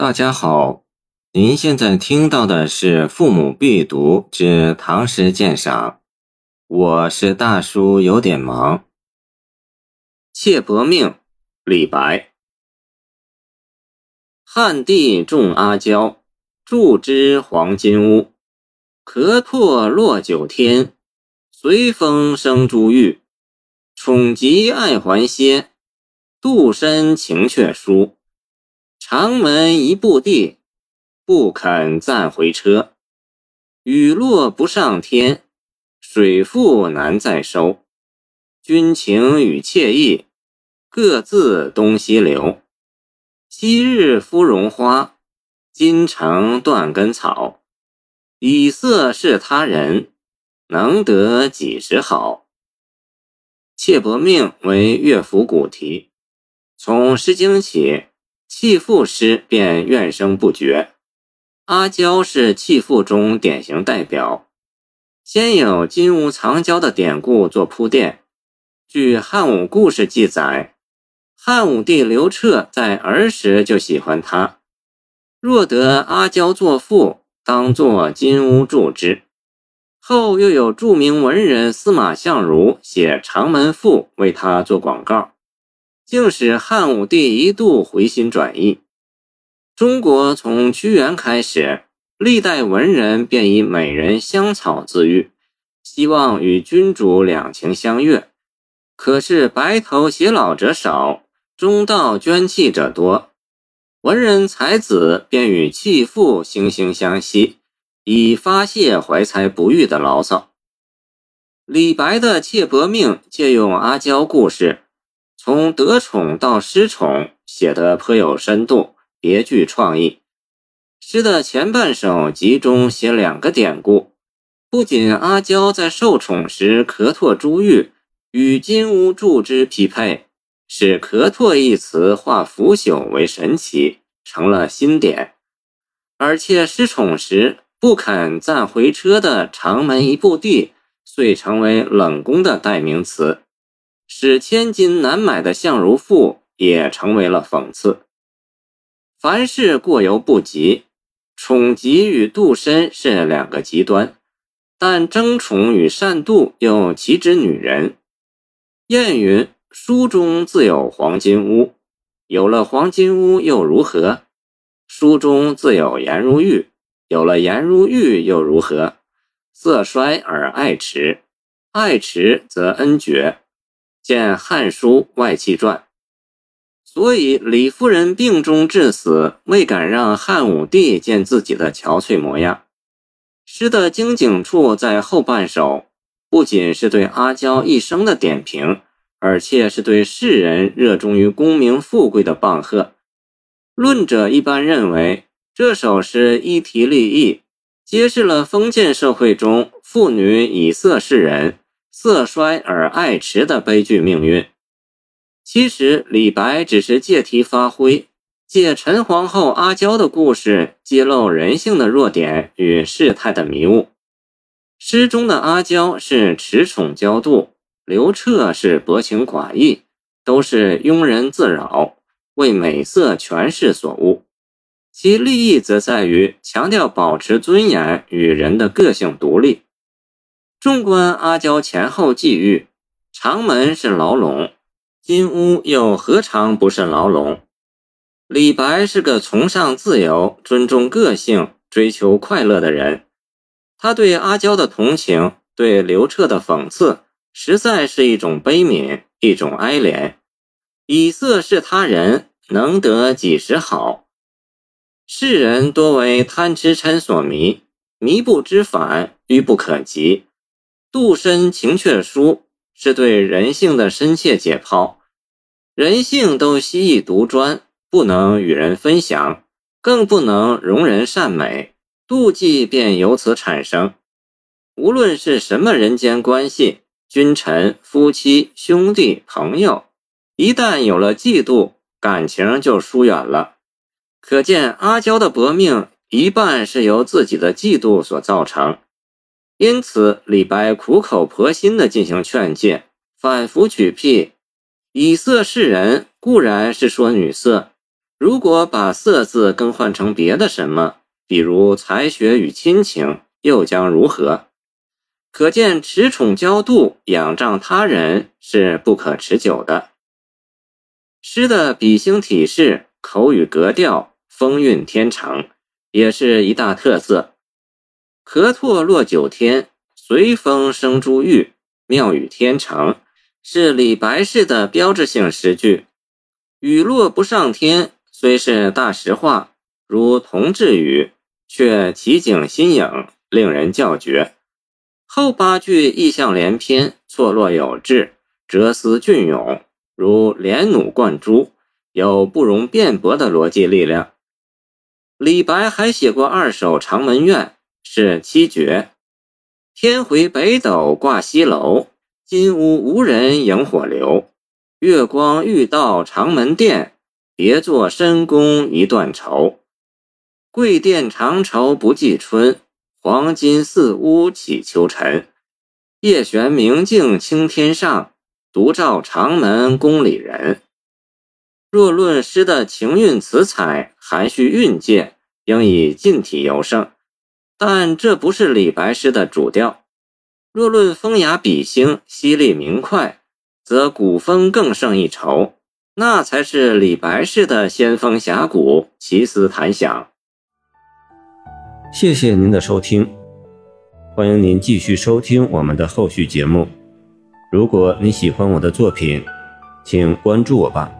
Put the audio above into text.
大家好，您现在听到的是《父母必读之唐诗鉴赏》，我是大叔，有点忙。《妾薄命》李白。汉帝重阿娇，筑之黄金屋。咳唾落九天，随风生珠玉。宠极爱还歇，杜深情却疏。长门一步地，不肯暂回车。雨落不上天，水复难再收。君情与妾意，各自东西流。昔日芙蓉花，今成断根草。以色侍他人，能得几时好？《妾薄命》为乐府古题，从《诗经》起。弃妇诗便怨声不绝，阿娇是弃妇中典型代表。先有金屋藏娇的典故做铺垫。据汉武故事记载，汉武帝刘彻在儿时就喜欢她，若得阿娇作妇，当作金屋住之。后又有著名文人司马相如写《长门赋》为她做广告。竟使汉武帝一度回心转意。中国从屈原开始，历代文人便以美人香草自喻，希望与君主两情相悦。可是白头偕老者少，中道捐弃者多，文人才子便与弃妇惺惺相惜，以发泄怀才不遇的牢骚。李白的《妾薄命》借用阿娇故事。从得宠到失宠，写得颇有深度，别具创意。诗的前半首集中写两个典故，不仅阿娇在受宠时咳唾珠玉，与金屋住之匹配，使“咳唾”一词化腐朽为神奇，成了新典；而且失宠时不肯暂回车的长门一步地，遂成为冷宫的代名词。使千金难买的相如赋也成为了讽刺。凡事过犹不及，宠极与妒深是两个极端，但争宠与善妒又岂止女人？谚云：“书中自有黄金屋，有了黄金屋又如何？书中自有颜如玉，有了颜如玉又如何？色衰而爱弛，爱弛则恩绝。”见《汉书外戚传》，所以李夫人病中致死，未敢让汉武帝见自己的憔悴模样。诗的精景处在后半首，不仅是对阿娇一生的点评，而且是对世人热衷于功名富贵的棒喝。论者一般认为，这首诗一题立意，揭示了封建社会中妇女以色侍人。色衰而爱弛的悲剧命运。其实，李白只是借题发挥，借陈皇后阿娇的故事，揭露人性的弱点与世态的迷雾。诗中的阿娇是恃宠骄妒，刘彻是薄情寡义，都是庸人自扰，为美色权势所误。其立意则在于强调保持尊严与人的个性独立。纵观阿娇前后际遇，长门是牢笼，金屋又何尝不是牢笼？李白是个崇尚自由、尊重个性、追求快乐的人，他对阿娇的同情，对刘彻的讽刺，实在是一种悲悯，一种哀怜。以色事他人，能得几时好？世人多为贪吃嗔所迷，迷不知返，愚不可及。杜深情却疏，是对人性的深切解剖。人性都希意独专，不能与人分享，更不能容人善美，妒忌便由此产生。无论是什么人间关系，君臣、夫妻、兄弟、朋友，一旦有了嫉妒，感情就疏远了。可见阿娇的薄命，一半是由自己的嫉妒所造成。因此，李白苦口婆心地进行劝诫，反复举辟，以色示人，固然是说女色，如果把“色”字更换成别的什么，比如才学与亲情，又将如何？可见恃宠骄妒、仰仗他人是不可持久的。诗的笔兴体式、口语格调、风韵天成，也是一大特色。河拓落九天，随风生珠玉，妙语天成，是李白式的标志性诗句。雨落不上天，虽是大实话，如同志语，却奇景新颖，令人叫绝。后八句意象连篇，错落有致，哲思隽永。如连弩贯珠，有不容辩驳的逻辑力量。李白还写过二首《长门怨》，是七绝：天回北斗挂西楼，金屋无人萤火流。月光欲到长门殿，别作深宫一段愁。贵殿长愁不计春，黄金四屋起秋尘。夜悬明镜青天上。独照长门宫里人。若论诗的情韵词采、含蓄韵界，应以近体尤胜。但这不是李白诗的主调。若论风雅笔兴、犀利明快，则古风更胜一筹。那才是李白式的仙风侠骨、奇思弹响。谢谢您的收听，欢迎您继续收听我们的后续节目。如果你喜欢我的作品，请关注我吧。